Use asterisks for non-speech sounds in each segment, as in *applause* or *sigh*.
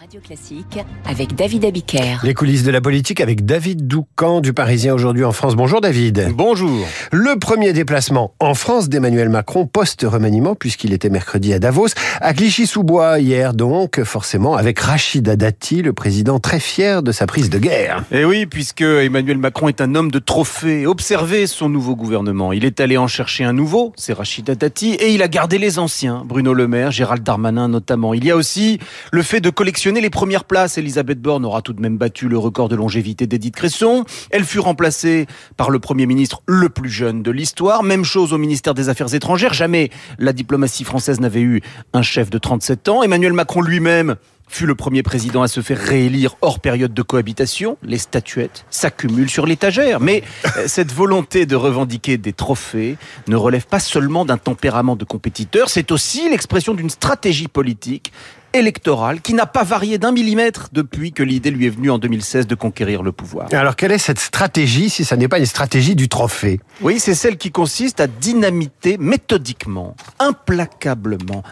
Radio Classique avec David Abiker. Les coulisses de la politique avec David Doucan du Parisien aujourd'hui en France. Bonjour David. Bonjour. Le premier déplacement en France d'Emmanuel Macron post-remaniement puisqu'il était mercredi à Davos, à Clichy-sous-Bois hier donc, forcément avec Rachida Dati, le président très fier de sa prise de guerre. Et oui, puisque Emmanuel Macron est un homme de trophée. Observez son nouveau gouvernement. Il est allé en chercher un nouveau, c'est Rachida Dati, et il a gardé les anciens, Bruno Le Maire, Gérald Darmanin notamment. Il y a aussi le fait de collectionner les premières places. Elisabeth Borne aura tout de même battu le record de longévité d'Edith Cresson. Elle fut remplacée par le Premier ministre le plus jeune de l'histoire. Même chose au ministère des Affaires étrangères. Jamais la diplomatie française n'avait eu un chef de 37 ans. Emmanuel Macron lui-même fut le premier président à se faire réélire hors période de cohabitation. Les statuettes s'accumulent sur l'étagère. Mais euh, cette volonté de revendiquer des trophées ne relève pas seulement d'un tempérament de compétiteur, c'est aussi l'expression d'une stratégie politique électorale qui n'a pas varié d'un millimètre depuis que l'idée lui est venue en 2016 de conquérir le pouvoir. Alors quelle est cette stratégie si ça n'est pas une stratégie du trophée? Oui, c'est celle qui consiste à dynamiter méthodiquement, implacablement,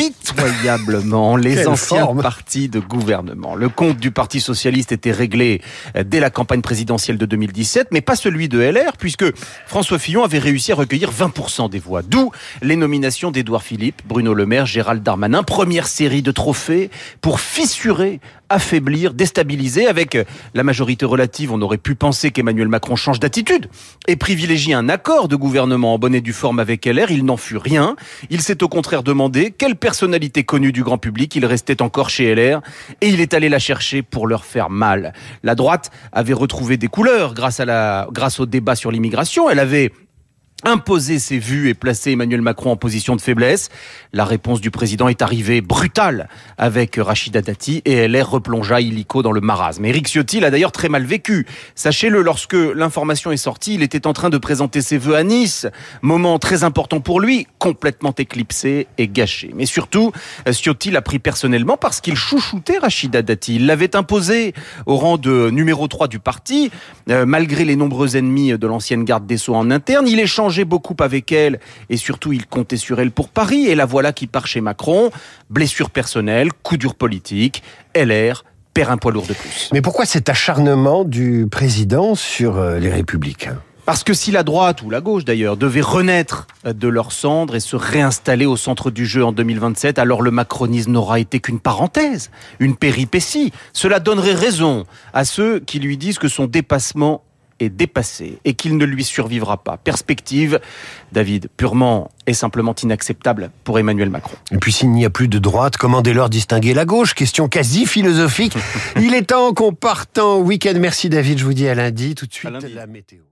impitoyablement les anciens partis de gouvernement. Le compte du Parti socialiste était réglé euh, dès la campagne présidentielle de 2017, mais pas celui de LR, puisque François Fillon avait réussi à recueillir 20% des voix. D'où les nominations d'Édouard Philippe, Bruno Le Maire, Gérald Darmanin, première série de trophée pour fissurer, affaiblir, déstabiliser. Avec la majorité relative, on aurait pu penser qu'Emmanuel Macron change d'attitude et privilégie un accord de gouvernement en bonne et due forme avec LR. Il n'en fut rien. Il s'est au contraire demandé quelle personnalité connue du grand public il restait encore chez LR et il est allé la chercher pour leur faire mal. La droite avait retrouvé des couleurs grâce à la, grâce au débat sur l'immigration. Elle avait imposer ses vues et placer Emmanuel Macron en position de faiblesse. La réponse du président est arrivée brutale avec Rachida Dati et LR replongea illico dans le marasme. Éric Ciotti l'a d'ailleurs très mal vécu. Sachez-le, lorsque l'information est sortie, il était en train de présenter ses vœux à Nice, moment très important pour lui, complètement éclipsé et gâché. Mais surtout, Ciotti l'a pris personnellement parce qu'il chouchoutait Rachida Dati. Il l'avait imposé au rang de numéro 3 du parti, euh, malgré les nombreux ennemis de l'ancienne garde des Sceaux en interne. Il échange beaucoup avec elle et surtout il comptait sur elle pour Paris. Et la voilà qui part chez Macron. Blessure personnelle, coup dur politique, LR perd un poids lourd de plus. Mais pourquoi cet acharnement du président sur euh, les républicains? Parce que si la droite, ou la gauche d'ailleurs, devait renaître de leurs cendres et se réinstaller au centre du jeu en 2027, alors le macronisme n'aura été qu'une parenthèse, une péripétie. Cela donnerait raison à ceux qui lui disent que son dépassement est dépassé et qu'il ne lui survivra pas. Perspective, David, purement et simplement inacceptable pour Emmanuel Macron. Et puis s'il n'y a plus de droite, comment dès lors distinguer la gauche? Question quasi philosophique. *laughs* Il est temps qu'on parte en week-end. Merci David, je vous dis à lundi. Tout de suite la météo.